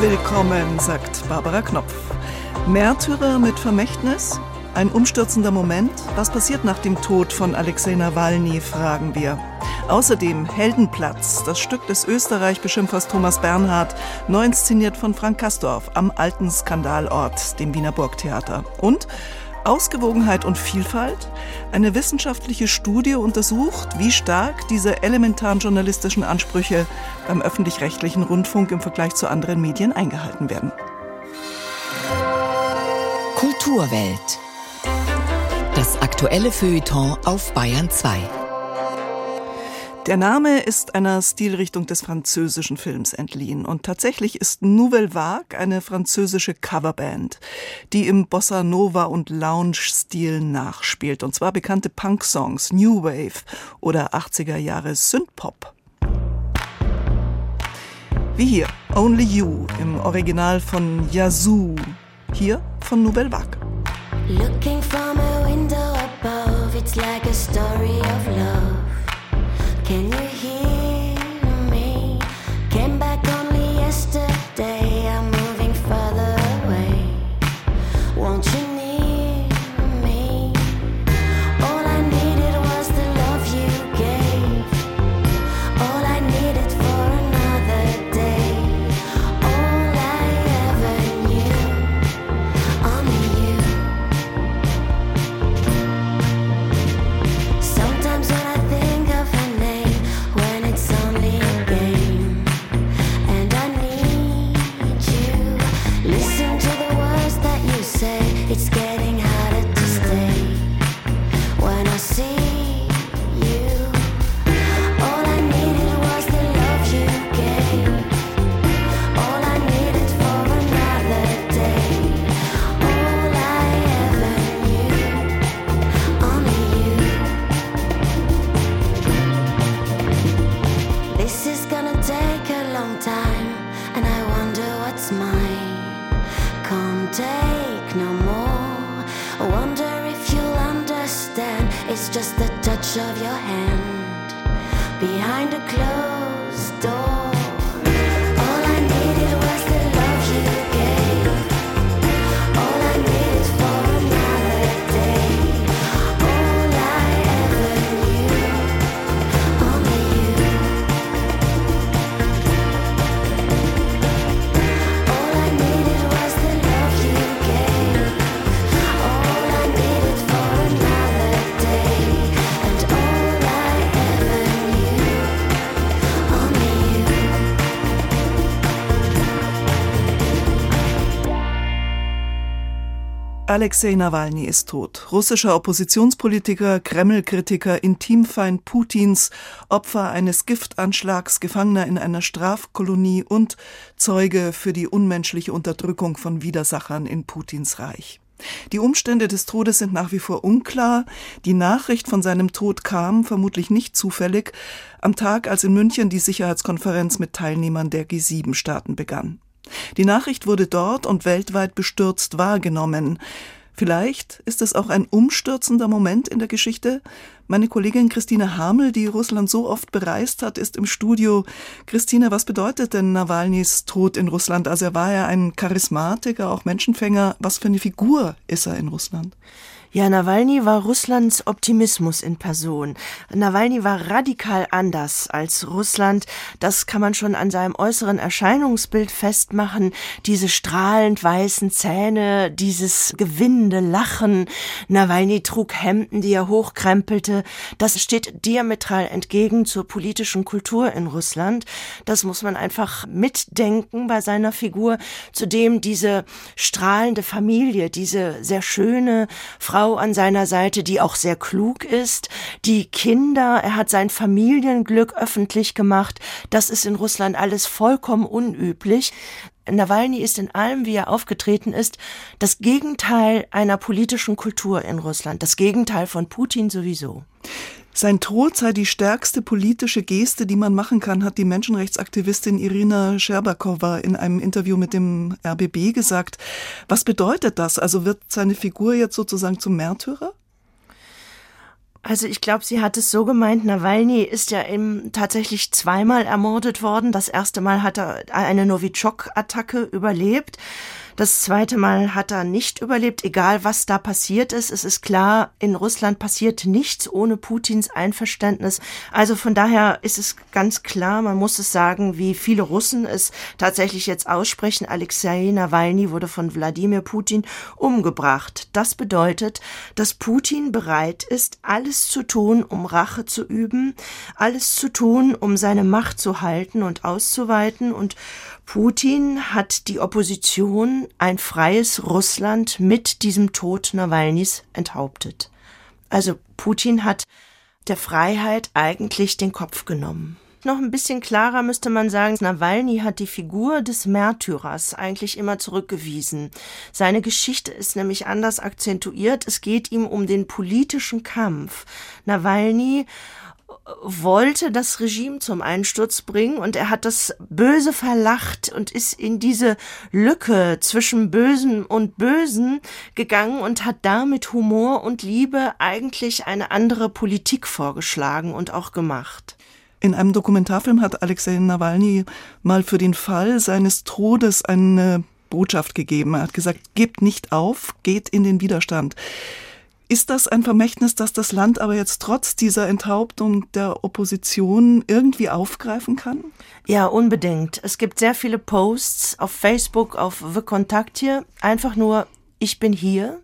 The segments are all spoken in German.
Willkommen, sagt Barbara Knopf. Märtyrer mit Vermächtnis? Ein umstürzender Moment? Was passiert nach dem Tod von Alexei Nawalny, fragen wir. Außerdem Heldenplatz, das Stück des Österreich-Beschimpfers Thomas Bernhard, neu inszeniert von Frank Kastorf am alten Skandalort, dem Wiener Burgtheater. Und Ausgewogenheit und Vielfalt? Eine wissenschaftliche Studie untersucht, wie stark diese elementaren journalistischen Ansprüche beim öffentlich-rechtlichen Rundfunk im Vergleich zu anderen Medien eingehalten werden. Kulturwelt. Das aktuelle Feuilleton auf Bayern 2. Der Name ist einer Stilrichtung des französischen Films entliehen und tatsächlich ist Nouvelle Vague eine französische Coverband, die im Bossa Nova und Lounge-Stil nachspielt und zwar bekannte Punk-Songs, New Wave oder 80er Jahre Synthpop. Wie hier, Only You im Original von Yazoo, hier von Nouvelle Vague. Can you touch of your hand behind a closed Alexei Nawalny ist tot. Russischer Oppositionspolitiker, Kreml-Kritiker, Intimfeind Putins, Opfer eines Giftanschlags, Gefangener in einer Strafkolonie und Zeuge für die unmenschliche Unterdrückung von Widersachern in Putins Reich. Die Umstände des Todes sind nach wie vor unklar. Die Nachricht von seinem Tod kam, vermutlich nicht zufällig, am Tag, als in München die Sicherheitskonferenz mit Teilnehmern der G7-Staaten begann. Die Nachricht wurde dort und weltweit bestürzt wahrgenommen. Vielleicht ist es auch ein umstürzender Moment in der Geschichte. Meine Kollegin Christine Hamel, die Russland so oft bereist hat, ist im Studio. Christine, was bedeutet denn Nawalnys Tod in Russland? Also er war ja ein Charismatiker, auch Menschenfänger. Was für eine Figur ist er in Russland? Ja, Nawalny war Russlands Optimismus in Person. Nawalny war radikal anders als Russland. Das kann man schon an seinem äußeren Erscheinungsbild festmachen. Diese strahlend weißen Zähne, dieses gewinnende Lachen. Nawalny trug Hemden, die er hochkrempelte. Das steht diametral entgegen zur politischen Kultur in Russland. Das muss man einfach mitdenken bei seiner Figur. Zudem diese strahlende Familie, diese sehr schöne Frau Frau an seiner Seite, die auch sehr klug ist, die Kinder, er hat sein Familienglück öffentlich gemacht. Das ist in Russland alles vollkommen unüblich. Nawalny ist in allem, wie er aufgetreten ist, das Gegenteil einer politischen Kultur in Russland, das Gegenteil von Putin sowieso. Sein Tod sei die stärkste politische Geste, die man machen kann, hat die Menschenrechtsaktivistin Irina Scherbakowa in einem Interview mit dem RBB gesagt. Was bedeutet das? Also wird seine Figur jetzt sozusagen zum Märtyrer? Also ich glaube, sie hat es so gemeint, Nawalny ist ja eben tatsächlich zweimal ermordet worden. Das erste Mal hat er eine Novichok-Attacke überlebt. Das zweite Mal hat er nicht überlebt, egal was da passiert ist. Es ist klar, in Russland passiert nichts ohne Putins Einverständnis. Also von daher ist es ganz klar, man muss es sagen, wie viele Russen es tatsächlich jetzt aussprechen. Alexei Nawalny wurde von Wladimir Putin umgebracht. Das bedeutet, dass Putin bereit ist, alles zu tun, um Rache zu üben, alles zu tun, um seine Macht zu halten und auszuweiten und Putin hat die Opposition, ein freies Russland mit diesem Tod Nawalnys enthauptet. Also Putin hat der Freiheit eigentlich den Kopf genommen. Noch ein bisschen klarer müsste man sagen, Nawalny hat die Figur des Märtyrers eigentlich immer zurückgewiesen. Seine Geschichte ist nämlich anders akzentuiert. Es geht ihm um den politischen Kampf. Nawalny wollte das Regime zum Einsturz bringen und er hat das Böse verlacht und ist in diese Lücke zwischen Bösen und Bösen gegangen und hat da mit Humor und Liebe eigentlich eine andere Politik vorgeschlagen und auch gemacht. In einem Dokumentarfilm hat Alexei Nawalny mal für den Fall seines Todes eine Botschaft gegeben. Er hat gesagt, gebt nicht auf, geht in den Widerstand. Ist das ein Vermächtnis, das das Land aber jetzt trotz dieser Enthauptung der Opposition irgendwie aufgreifen kann? Ja, unbedingt. Es gibt sehr viele Posts auf Facebook, auf The Kontakt hier. Einfach nur, ich bin hier.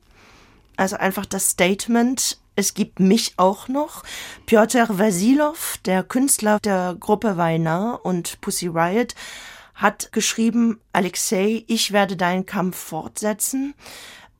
Also einfach das Statement, es gibt mich auch noch. Piotr Vasilov, der Künstler der Gruppe Weinar und Pussy Riot, hat geschrieben, Alexei, ich werde deinen Kampf fortsetzen.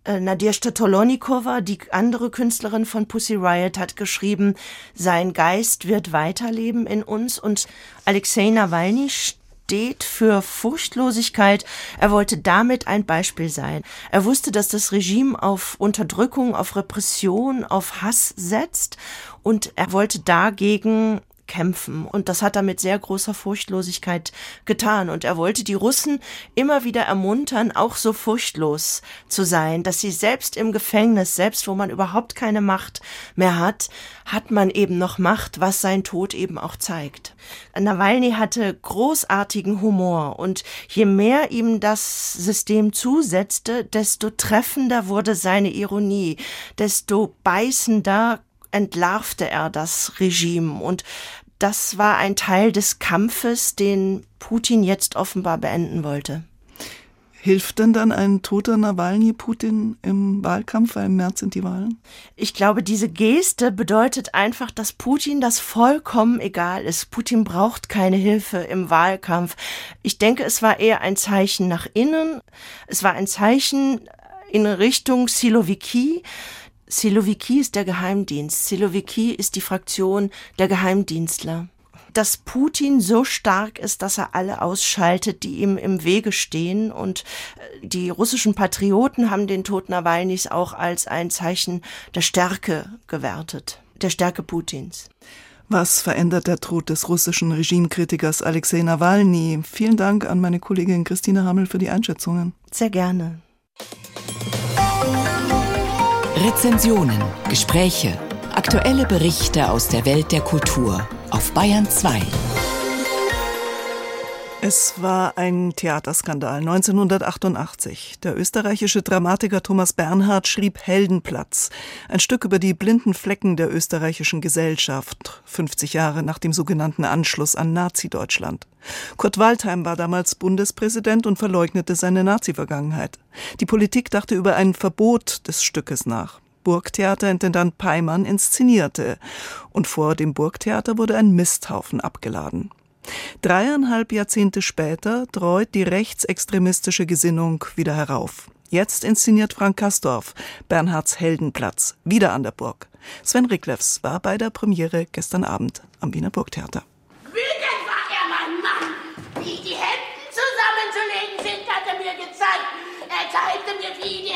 Äh, Nadежda Tolonikova, die andere Künstlerin von Pussy Riot, hat geschrieben, sein Geist wird weiterleben in uns und Alexei Nawalny steht für Furchtlosigkeit. Er wollte damit ein Beispiel sein. Er wusste, dass das Regime auf Unterdrückung, auf Repression, auf Hass setzt und er wollte dagegen kämpfen. Und das hat er mit sehr großer Furchtlosigkeit getan. Und er wollte die Russen immer wieder ermuntern, auch so furchtlos zu sein, dass sie selbst im Gefängnis, selbst wo man überhaupt keine Macht mehr hat, hat man eben noch Macht, was sein Tod eben auch zeigt. Nawalny hatte großartigen Humor und je mehr ihm das System zusetzte, desto treffender wurde seine Ironie, desto beißender entlarvte er das Regime und das war ein Teil des Kampfes, den Putin jetzt offenbar beenden wollte. Hilft denn dann ein toter Nawalny Putin im Wahlkampf, weil im März sind die Wahlen? Ich glaube, diese Geste bedeutet einfach, dass Putin das vollkommen egal ist. Putin braucht keine Hilfe im Wahlkampf. Ich denke, es war eher ein Zeichen nach innen. Es war ein Zeichen in Richtung Siloviki. Siloviki ist der Geheimdienst. Siloviki ist die Fraktion der Geheimdienstler. Dass Putin so stark ist, dass er alle ausschaltet, die ihm im Wege stehen. Und äh, die russischen Patrioten haben den Tod Nawalnys auch als ein Zeichen der Stärke gewertet, der Stärke Putins. Was verändert der Tod des russischen Regimekritikers Alexei Nawalny? Vielen Dank an meine Kollegin Christine Hammel für die Einschätzungen. Sehr gerne. Rezensionen, Gespräche, aktuelle Berichte aus der Welt der Kultur auf Bayern 2. Es war ein Theaterskandal 1988. Der österreichische Dramatiker Thomas Bernhard schrieb Heldenplatz, ein Stück über die blinden Flecken der österreichischen Gesellschaft, 50 Jahre nach dem sogenannten Anschluss an Nazi-Deutschland. Kurt Waldheim war damals Bundespräsident und verleugnete seine Nazi-Vergangenheit. Die Politik dachte über ein Verbot des Stückes nach. Burgtheaterintendant Peimann inszenierte. Und vor dem Burgtheater wurde ein Misthaufen abgeladen. Dreieinhalb Jahrzehnte später treut die rechtsextremistische Gesinnung wieder herauf. Jetzt inszeniert Frank Kastorf Bernhards Heldenplatz wieder an der Burg. Sven Riklefs war bei der Premiere gestern Abend am Wiener Burgtheater. zeigte mir, wie die Hemden einzuwickeln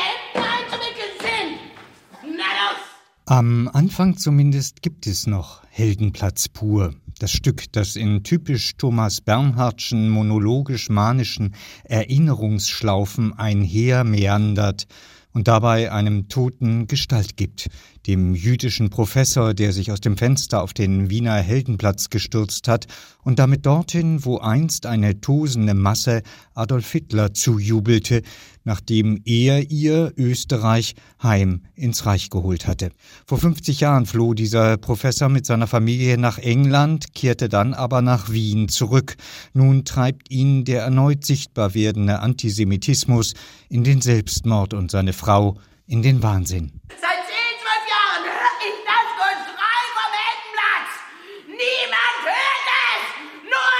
Am Anfang zumindest gibt es noch Heldenplatz pur. Das Stück, das in typisch Thomas Bernhardschen monologisch-manischen Erinnerungsschlaufen einher meandert und dabei einem Toten Gestalt gibt, dem jüdischen Professor, der sich aus dem Fenster auf den Wiener Heldenplatz gestürzt hat und damit dorthin, wo einst eine tosende Masse Adolf Hitler zujubelte, nachdem er ihr Österreich heim ins Reich geholt hatte. Vor 50 Jahren floh dieser Professor mit seiner Familie nach England, kehrte dann aber nach Wien zurück. Nun treibt ihn der erneut sichtbar werdende Antisemitismus in den Selbstmord und seine Frau in den Wahnsinn. Seit zehn, zwölf Jahren höre ich das Geschrei vom Heldenplatz. Niemand hört es, nur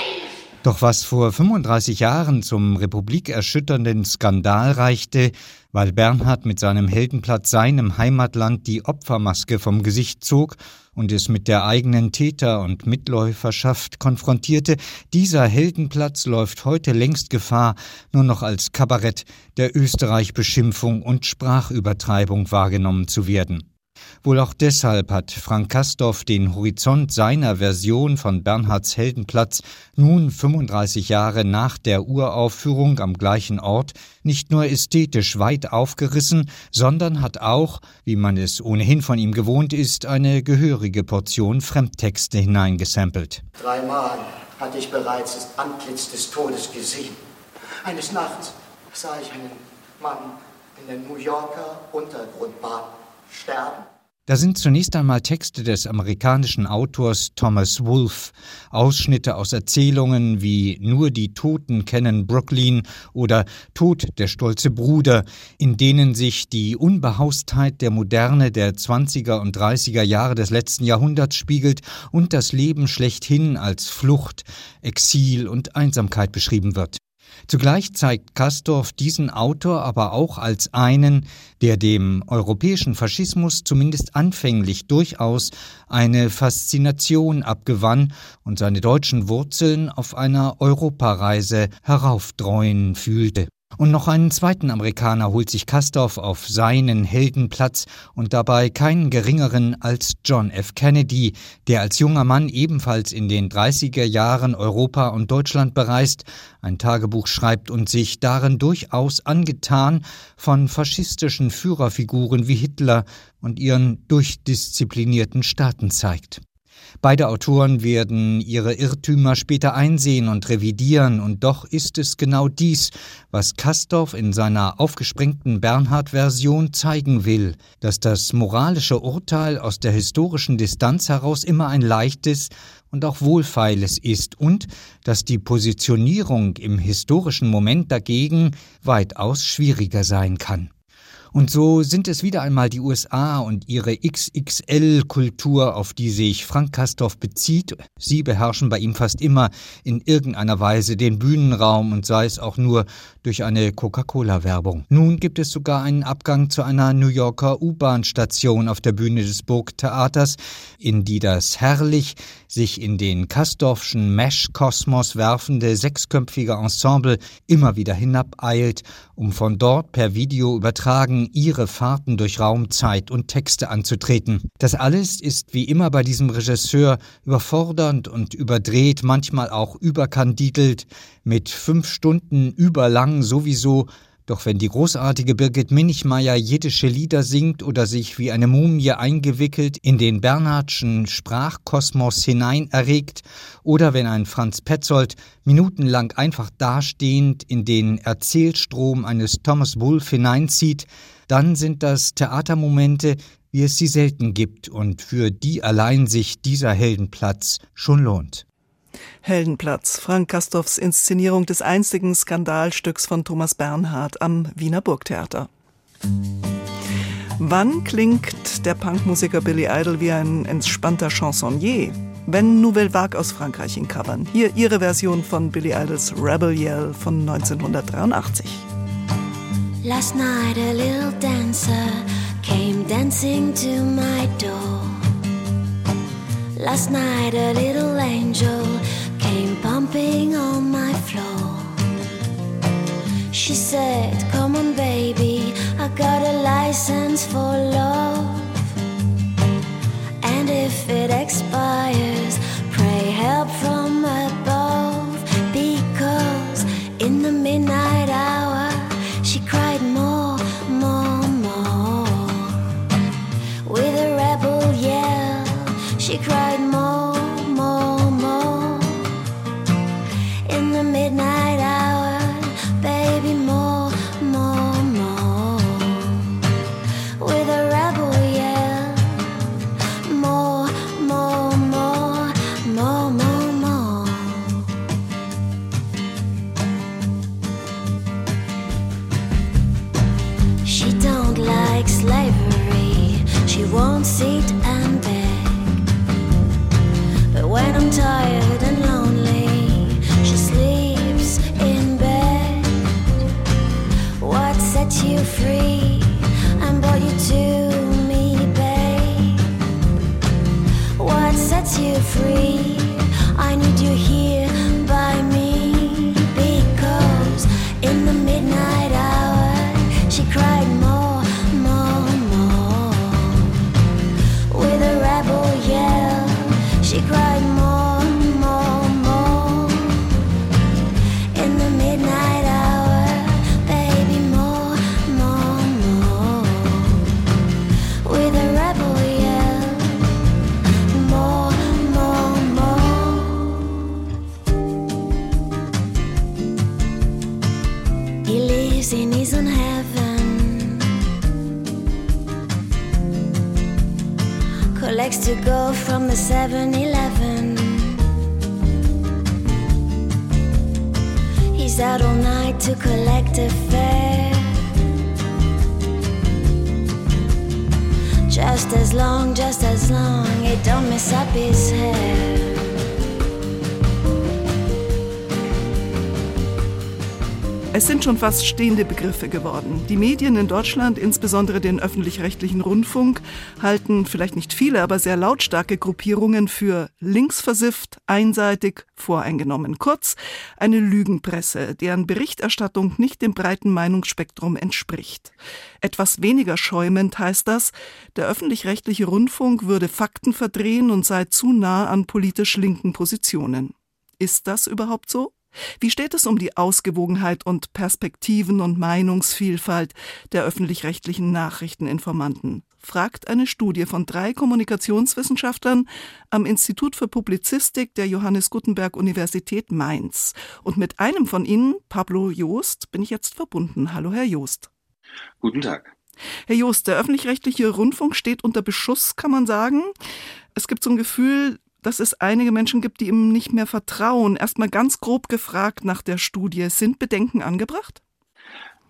ich. Doch was vor 35 Jahren zum republikerschütternden Skandal reichte, weil Bernhard mit seinem Heldenplatz seinem Heimatland die Opfermaske vom Gesicht zog und es mit der eigenen Täter- und Mitläuferschaft konfrontierte, dieser Heldenplatz läuft heute längst Gefahr, nur noch als Kabarett der Österreich-Beschimpfung und Sprachübertreibung wahrgenommen zu werden. Wohl auch deshalb hat Frank Kastorf den Horizont seiner Version von Bernhards Heldenplatz nun 35 Jahre nach der Uraufführung am gleichen Ort nicht nur ästhetisch weit aufgerissen, sondern hat auch, wie man es ohnehin von ihm gewohnt ist, eine gehörige Portion Fremdtexte hineingesampelt. Dreimal hatte ich bereits das Antlitz des Todes gesehen. Eines Nachts sah ich einen Mann in der New Yorker Untergrundbahn sterben. Da sind zunächst einmal Texte des amerikanischen Autors Thomas Wolfe, Ausschnitte aus Erzählungen wie Nur die Toten kennen Brooklyn oder Tod der stolze Bruder, in denen sich die Unbehaustheit der Moderne der 20er und 30er Jahre des letzten Jahrhunderts spiegelt und das Leben schlechthin als Flucht, Exil und Einsamkeit beschrieben wird. Zugleich zeigt Kastorf diesen Autor aber auch als einen, der dem europäischen Faschismus zumindest anfänglich durchaus eine Faszination abgewann und seine deutschen Wurzeln auf einer Europareise heraufdreuen fühlte. Und noch einen zweiten Amerikaner holt sich Kastorf auf seinen Heldenplatz und dabei keinen geringeren als John F. Kennedy, der als junger Mann ebenfalls in den 30er Jahren Europa und Deutschland bereist, ein Tagebuch schreibt und sich darin durchaus angetan von faschistischen Führerfiguren wie Hitler und ihren durchdisziplinierten Staaten zeigt. Beide Autoren werden ihre Irrtümer später einsehen und revidieren, und doch ist es genau dies, was Kastorf in seiner aufgesprengten Bernhard-Version zeigen will, dass das moralische Urteil aus der historischen Distanz heraus immer ein leichtes und auch wohlfeiles ist und dass die Positionierung im historischen Moment dagegen weitaus schwieriger sein kann. Und so sind es wieder einmal die USA und ihre XXL-Kultur, auf die sich Frank Kastorf bezieht. Sie beherrschen bei ihm fast immer in irgendeiner Weise den Bühnenraum und sei es auch nur durch eine Coca-Cola-Werbung. Nun gibt es sogar einen Abgang zu einer New Yorker U-Bahn-Station auf der Bühne des Burgtheaters, in die das herrlich sich in den Kastorfschen Mesh-Kosmos werfende sechsköpfige Ensemble immer wieder hinabeilt, um von dort per Video übertragen ihre Fahrten durch Raum, Zeit und Texte anzutreten. Das alles ist wie immer bei diesem Regisseur überfordernd und überdreht, manchmal auch überkandidelt, mit fünf Stunden überlang sowieso doch wenn die großartige Birgit Minichmeier jiddische Lieder singt oder sich wie eine Mumie eingewickelt in den Bernhardschen Sprachkosmos hinein erregt, oder wenn ein Franz Petzold minutenlang einfach dastehend in den Erzählstrom eines Thomas Wolfe hineinzieht, dann sind das Theatermomente, wie es sie selten gibt und für die allein sich dieser Heldenplatz schon lohnt. Heldenplatz, Frank Kastorfs Inszenierung des einzigen Skandalstücks von Thomas Bernhard am Wiener Burgtheater. Wann klingt der Punkmusiker Billy Idol wie ein entspannter Chansonnier? Wenn Nouvelle Vague aus Frankreich ihn covern. Hier ihre Version von Billy Idols Rebel Yell von 1983. Last night a little dancer came dancing to my door. Last night a little angel pumping on my floor. She said, Come on, baby, I got a license for love. And if it expires, schon fast stehende Begriffe geworden. Die Medien in Deutschland, insbesondere den öffentlich-rechtlichen Rundfunk, halten vielleicht nicht viele, aber sehr lautstarke Gruppierungen für linksversifft, einseitig, voreingenommen. Kurz eine Lügenpresse, deren Berichterstattung nicht dem breiten Meinungsspektrum entspricht. Etwas weniger schäumend heißt das, der öffentlich-rechtliche Rundfunk würde Fakten verdrehen und sei zu nah an politisch linken Positionen. Ist das überhaupt so? Wie steht es um die Ausgewogenheit und Perspektiven und Meinungsvielfalt der öffentlich-rechtlichen Nachrichteninformanten? fragt eine Studie von drei Kommunikationswissenschaftlern am Institut für Publizistik der Johannes Gutenberg Universität Mainz. Und mit einem von ihnen, Pablo Joost, bin ich jetzt verbunden. Hallo, Herr Joost. Guten Tag. Herr Joost, der öffentlich-rechtliche Rundfunk steht unter Beschuss, kann man sagen. Es gibt so ein Gefühl, dass es einige Menschen gibt, die ihm nicht mehr vertrauen. Erstmal ganz grob gefragt nach der Studie. Sind Bedenken angebracht?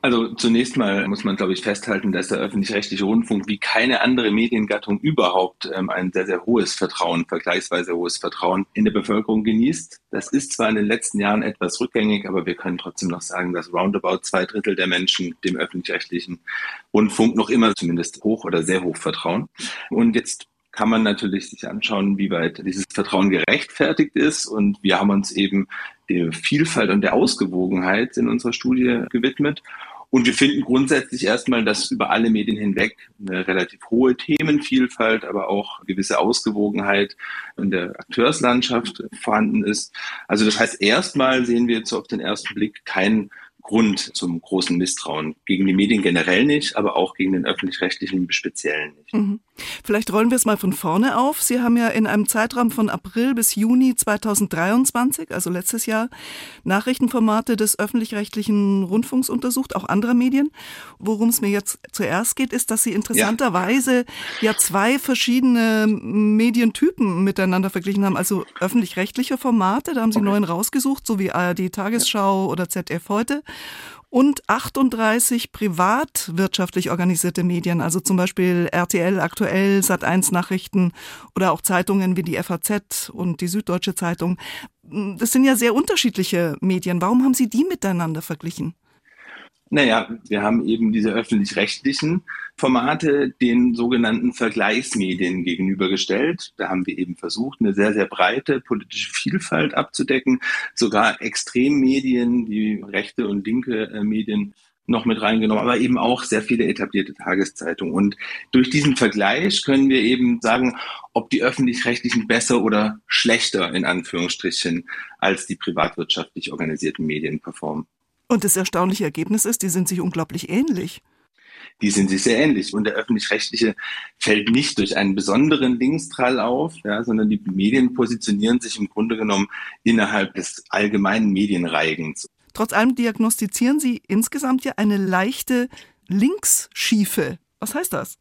Also zunächst mal muss man, glaube ich, festhalten, dass der öffentlich-rechtliche Rundfunk wie keine andere Mediengattung überhaupt ähm, ein sehr, sehr hohes Vertrauen, vergleichsweise hohes Vertrauen in der Bevölkerung genießt. Das ist zwar in den letzten Jahren etwas rückgängig, aber wir können trotzdem noch sagen, dass roundabout zwei Drittel der Menschen dem öffentlich-rechtlichen Rundfunk noch immer zumindest hoch oder sehr hoch vertrauen. Und jetzt kann man natürlich sich anschauen, wie weit dieses Vertrauen gerechtfertigt ist. Und wir haben uns eben der Vielfalt und der Ausgewogenheit in unserer Studie gewidmet. Und wir finden grundsätzlich erstmal, dass über alle Medien hinweg eine relativ hohe Themenvielfalt, aber auch gewisse Ausgewogenheit in der Akteurslandschaft vorhanden ist. Also das heißt, erstmal sehen wir jetzt auf den ersten Blick keinen Grund zum großen Misstrauen. Gegen die Medien generell nicht, aber auch gegen den öffentlich-rechtlichen Speziellen nicht. Mhm. Vielleicht rollen wir es mal von vorne auf. Sie haben ja in einem Zeitraum von April bis Juni 2023, also letztes Jahr, Nachrichtenformate des öffentlich-rechtlichen Rundfunks untersucht, auch anderer Medien. Worum es mir jetzt zuerst geht, ist, dass Sie interessanterweise ja, ja zwei verschiedene Medientypen miteinander verglichen haben. Also öffentlich-rechtliche Formate, da haben Sie okay. neun rausgesucht, so wie ARD Tagesschau ja. oder ZDF heute und 38 privatwirtschaftlich organisierte Medien, also zum Beispiel RTL aktuell, Sat1 Nachrichten oder auch Zeitungen wie die FAZ und die Süddeutsche Zeitung. Das sind ja sehr unterschiedliche Medien. Warum haben Sie die miteinander verglichen? Naja, wir haben eben diese öffentlich-rechtlichen Formate den sogenannten Vergleichsmedien gegenübergestellt. Da haben wir eben versucht, eine sehr, sehr breite politische Vielfalt abzudecken. Sogar Extremmedien, die rechte und linke äh, Medien noch mit reingenommen, aber eben auch sehr viele etablierte Tageszeitungen. Und durch diesen Vergleich können wir eben sagen, ob die öffentlich-rechtlichen besser oder schlechter in Anführungsstrichen als die privatwirtschaftlich organisierten Medien performen. Und das erstaunliche Ergebnis ist, die sind sich unglaublich ähnlich. Die sind sich sehr ähnlich. Und der öffentlich-rechtliche fällt nicht durch einen besonderen Linkstrall auf, ja, sondern die Medien positionieren sich im Grunde genommen innerhalb des allgemeinen Medienreigens. Trotz allem diagnostizieren Sie insgesamt ja eine leichte Linksschiefe. Was heißt das?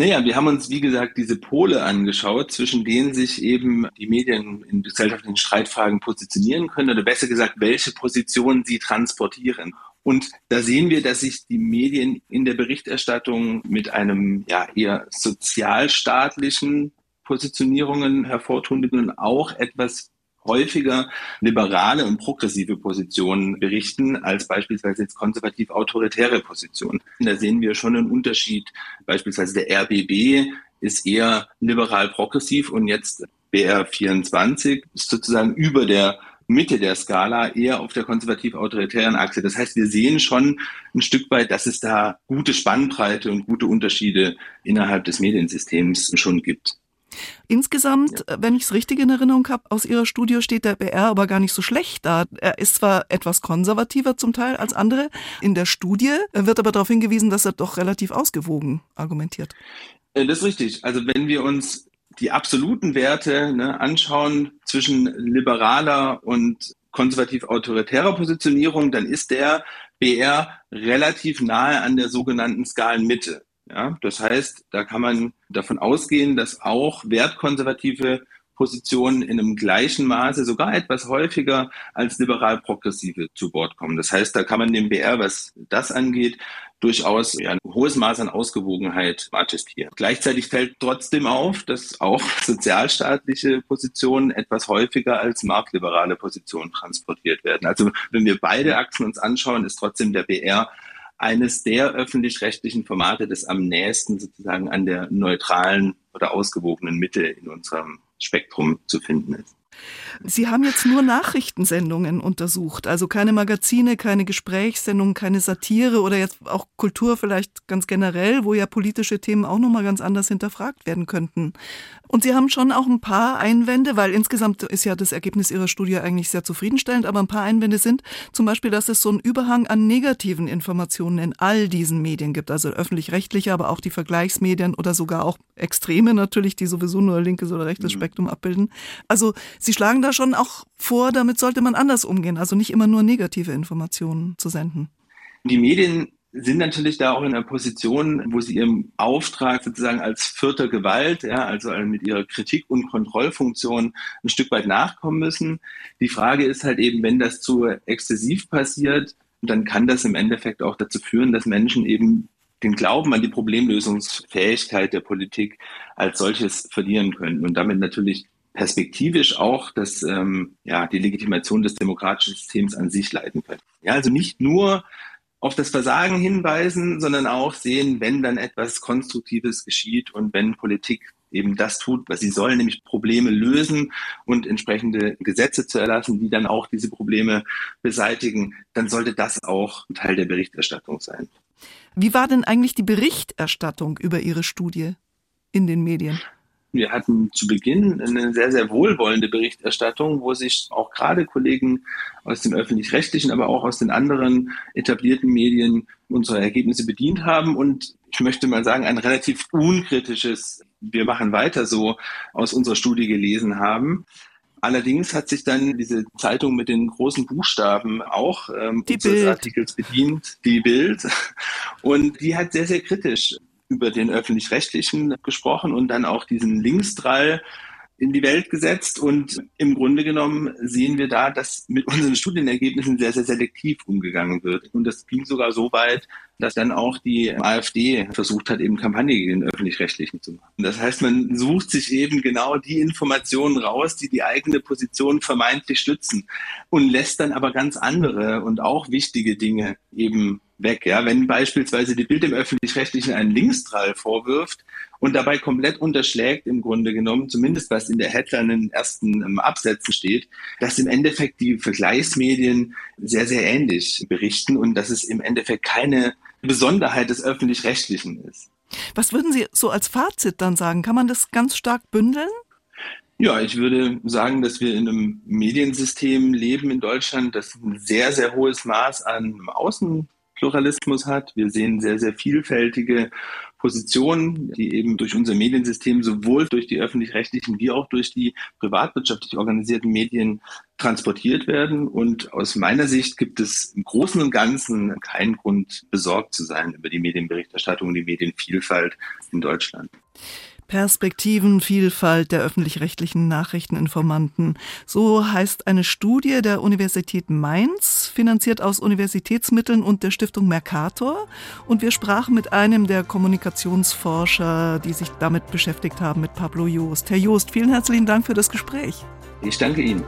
Naja, wir haben uns, wie gesagt, diese Pole angeschaut, zwischen denen sich eben die Medien in gesellschaftlichen Streitfragen positionieren können, oder besser gesagt, welche Positionen sie transportieren. Und da sehen wir, dass sich die Medien in der Berichterstattung mit einem ja eher sozialstaatlichen Positionierungen hervortun und auch etwas häufiger liberale und progressive Positionen berichten als beispielsweise jetzt konservativ-autoritäre Positionen. Da sehen wir schon einen Unterschied. Beispielsweise der RBB ist eher liberal-progressiv und jetzt BR24 ist sozusagen über der Mitte der Skala eher auf der konservativ-autoritären Achse. Das heißt, wir sehen schon ein Stück weit, dass es da gute Spannbreite und gute Unterschiede innerhalb des Mediensystems schon gibt. Insgesamt, ja. wenn ich es richtig in Erinnerung habe, aus Ihrer Studie steht der BR aber gar nicht so schlecht da. Er ist zwar etwas konservativer zum Teil als andere. In der Studie wird aber darauf hingewiesen, dass er doch relativ ausgewogen argumentiert. Äh, das ist richtig. Also wenn wir uns die absoluten Werte ne, anschauen zwischen liberaler und konservativ-autoritärer Positionierung, dann ist der BR relativ nahe an der sogenannten Skalenmitte. Ja, das heißt, da kann man davon ausgehen, dass auch wertkonservative Positionen in einem gleichen Maße, sogar etwas häufiger als liberal-progressive zu Wort kommen. Das heißt, da kann man dem BR, was das angeht, durchaus ein hohes Maß an Ausgewogenheit attestieren. Gleichzeitig fällt trotzdem auf, dass auch sozialstaatliche Positionen etwas häufiger als marktliberale Positionen transportiert werden. Also wenn wir beide Achsen uns anschauen, ist trotzdem der BR eines der öffentlich-rechtlichen Formate, das am nächsten sozusagen an der neutralen oder ausgewogenen Mitte in unserem Spektrum zu finden ist. Sie haben jetzt nur Nachrichtensendungen untersucht, also keine Magazine, keine Gesprächssendungen, keine Satire oder jetzt auch Kultur vielleicht ganz generell, wo ja politische Themen auch nochmal ganz anders hinterfragt werden könnten. Und Sie haben schon auch ein paar Einwände, weil insgesamt ist ja das Ergebnis Ihrer Studie eigentlich sehr zufriedenstellend, aber ein paar Einwände sind zum Beispiel, dass es so einen Überhang an negativen Informationen in all diesen Medien gibt, also öffentlich-rechtliche, aber auch die Vergleichsmedien oder sogar auch Extreme natürlich, die sowieso nur linkes oder rechtes mhm. Spektrum abbilden. Also Sie schlagen da schon auch vor, damit sollte man anders umgehen, also nicht immer nur negative Informationen zu senden. Die Medien sind natürlich da auch in einer Position, wo sie ihrem Auftrag sozusagen als vierter Gewalt, ja, also mit ihrer Kritik- und Kontrollfunktion ein Stück weit nachkommen müssen. Die Frage ist halt eben, wenn das zu exzessiv passiert, dann kann das im Endeffekt auch dazu führen, dass Menschen eben den Glauben an die Problemlösungsfähigkeit der Politik als solches verlieren können und damit natürlich perspektivisch auch dass ähm, ja, die Legitimation des demokratischen Systems an sich leiten können. Ja, also nicht nur auf das Versagen hinweisen, sondern auch sehen, wenn dann etwas Konstruktives geschieht und wenn Politik eben das tut, was sie soll, nämlich Probleme lösen und entsprechende Gesetze zu erlassen, die dann auch diese Probleme beseitigen, dann sollte das auch Teil der Berichterstattung sein. Wie war denn eigentlich die Berichterstattung über Ihre Studie in den Medien? Wir hatten zu Beginn eine sehr, sehr wohlwollende Berichterstattung, wo sich auch gerade Kollegen aus dem öffentlich-rechtlichen, aber auch aus den anderen etablierten Medien unsere Ergebnisse bedient haben und ich möchte mal sagen, ein relativ unkritisches Wir machen weiter so aus unserer Studie gelesen haben. Allerdings hat sich dann diese Zeitung mit den großen Buchstaben auch ähm, die unseres Bild. Artikels bedient, die Bild. Und die hat sehr, sehr kritisch über den öffentlich-rechtlichen gesprochen und dann auch diesen Linksdrall in die Welt gesetzt. Und im Grunde genommen sehen wir da, dass mit unseren Studienergebnissen sehr, sehr selektiv umgegangen wird. Und das ging sogar so weit, dass dann auch die AfD versucht hat, eben Kampagne gegen den Öffentlich-Rechtlichen zu machen. Das heißt, man sucht sich eben genau die Informationen raus, die die eigene Position vermeintlich stützen und lässt dann aber ganz andere und auch wichtige Dinge eben weg. Ja? Wenn beispielsweise die Bild im Öffentlich-Rechtlichen einen Linksdrall vorwirft und dabei komplett unterschlägt, im Grunde genommen, zumindest was in der Headline in den ersten ähm, Absätzen steht, dass im Endeffekt die Vergleichsmedien sehr, sehr ähnlich berichten und dass es im Endeffekt keine Besonderheit des Öffentlich-Rechtlichen ist. Was würden Sie so als Fazit dann sagen? Kann man das ganz stark bündeln? Ja, ich würde sagen, dass wir in einem Mediensystem leben in Deutschland, das ein sehr, sehr hohes Maß an Außen Pluralismus hat. Wir sehen sehr, sehr vielfältige Positionen, die eben durch unser Mediensystem sowohl durch die öffentlich-rechtlichen wie auch durch die privatwirtschaftlich organisierten Medien transportiert werden. Und aus meiner Sicht gibt es im Großen und Ganzen keinen Grund, besorgt zu sein über die Medienberichterstattung und die Medienvielfalt in Deutschland. Perspektiven, Vielfalt der öffentlich-rechtlichen Nachrichteninformanten. So heißt eine Studie der Universität Mainz, finanziert aus Universitätsmitteln und der Stiftung Mercator. Und wir sprachen mit einem der Kommunikationsforscher, die sich damit beschäftigt haben, mit Pablo Joost. Herr Joost, vielen herzlichen Dank für das Gespräch. Ich danke Ihnen.